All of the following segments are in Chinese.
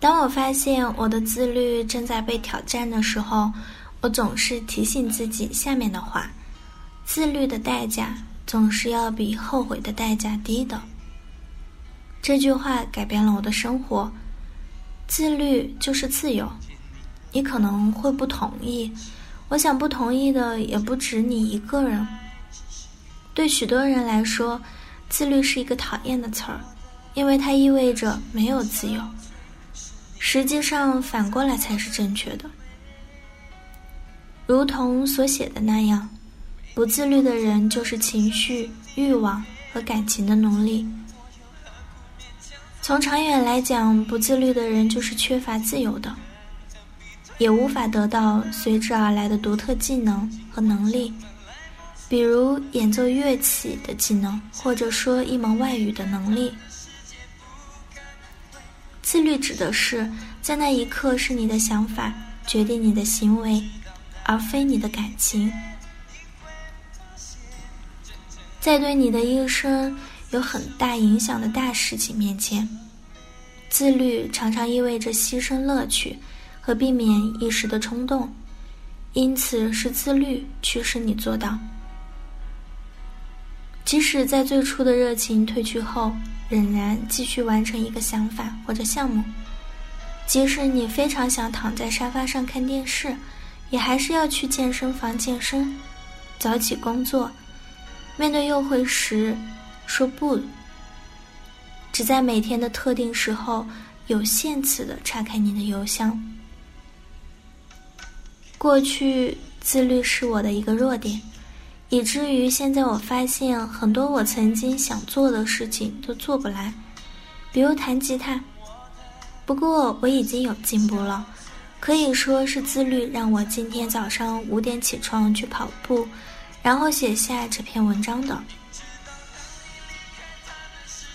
当我发现我的自律正在被挑战的时候，我总是提醒自己下面的话：自律的代价总是要比后悔的代价低的。这句话改变了我的生活。自律就是自由。你可能会不同意，我想不同意的也不止你一个人。对许多人来说，自律是一个讨厌的词儿，因为它意味着没有自由。实际上，反过来才是正确的。如同所写的那样，不自律的人就是情绪、欲望和感情的奴隶。从长远来讲，不自律的人就是缺乏自由的，也无法得到随之而来的独特技能和能力，比如演奏乐器的技能，或者说一门外语的能力。自律指的是在那一刻是你的想法决定你的行为，而非你的感情。在对你的一生。有很大影响的大事情面前，自律常常意味着牺牲乐趣和避免一时的冲动，因此是自律驱使你做到。即使在最初的热情褪去后，仍然继续完成一个想法或者项目；即使你非常想躺在沙发上看电视，也还是要去健身房健身，早起工作。面对诱惑时。说不，只在每天的特定时候有限次的查看你的邮箱。过去自律是我的一个弱点，以至于现在我发现很多我曾经想做的事情都做不来，比如弹吉他。不过我已经有进步了，可以说是自律让我今天早上五点起床去跑步，然后写下这篇文章的。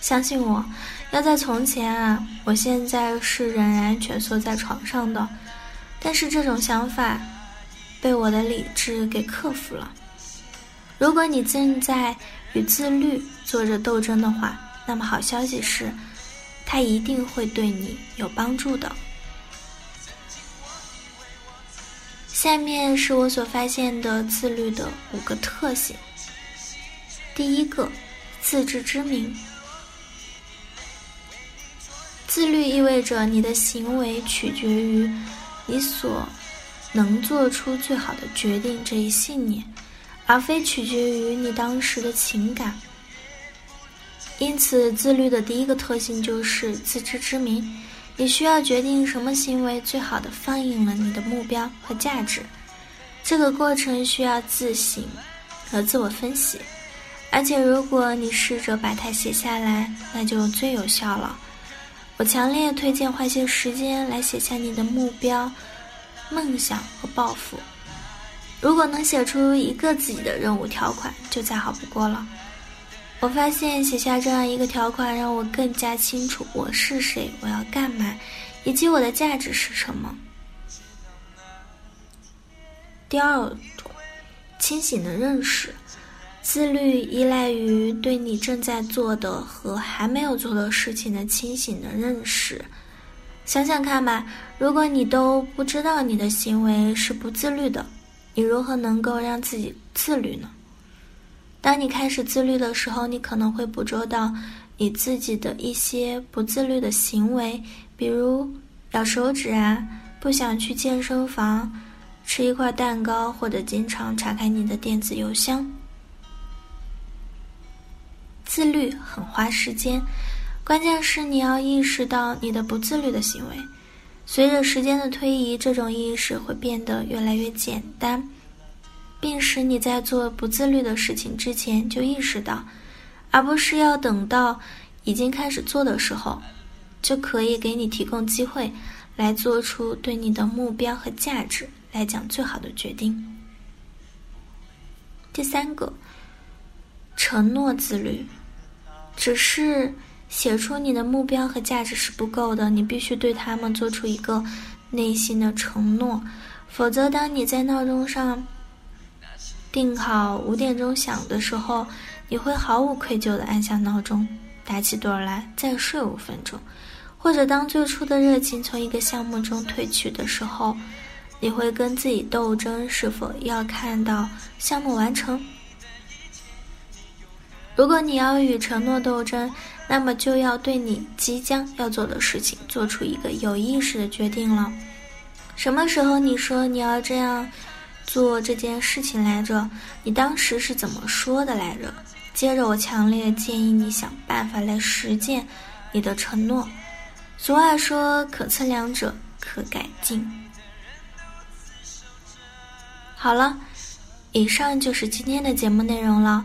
相信我，要在从前啊，我现在是仍然蜷缩在床上的，但是这种想法被我的理智给克服了。如果你正在与自律做着斗争的话，那么好消息是，它一定会对你有帮助的。下面是我所发现的自律的五个特性。第一个，自知之明。自律意味着你的行为取决于你所能做出最好的决定这一信念，而非取决于你当时的情感。因此，自律的第一个特性就是自知之明。你需要决定什么行为最好的反映了你的目标和价值。这个过程需要自省和自我分析，而且如果你试着把它写下来，那就最有效了。我强烈推荐花些时间来写下你的目标、梦想和抱负。如果能写出一个自己的任务条款，就再好不过了。我发现写下这样一个条款，让我更加清楚我是谁、我要干嘛，以及我的价值是什么。第二种，清醒的认识。自律依赖于对你正在做的和还没有做的事情的清醒的认识。想想看吧，如果你都不知道你的行为是不自律的，你如何能够让自己自律呢？当你开始自律的时候，你可能会捕捉到你自己的一些不自律的行为，比如咬手指啊，不想去健身房，吃一块蛋糕，或者经常查看你的电子邮箱。自律很花时间，关键是你要意识到你的不自律的行为。随着时间的推移，这种意识会变得越来越简单，并使你在做不自律的事情之前就意识到，而不是要等到已经开始做的时候，就可以给你提供机会来做出对你的目标和价值来讲最好的决定。第三个，承诺自律。只是写出你的目标和价值是不够的，你必须对他们做出一个内心的承诺，否则当你在闹钟上定好五点钟响的时候，你会毫无愧疚地按下闹钟，打起盹来再睡五分钟，或者当最初的热情从一个项目中褪去的时候，你会跟自己斗争，是否要看到项目完成？如果你要与承诺斗争，那么就要对你即将要做的事情做出一个有意识的决定了。什么时候你说你要这样做这件事情来着？你当时是怎么说的来着？接着，我强烈建议你想办法来实践你的承诺。俗话说：“可测量者可改进。”好了，以上就是今天的节目内容了。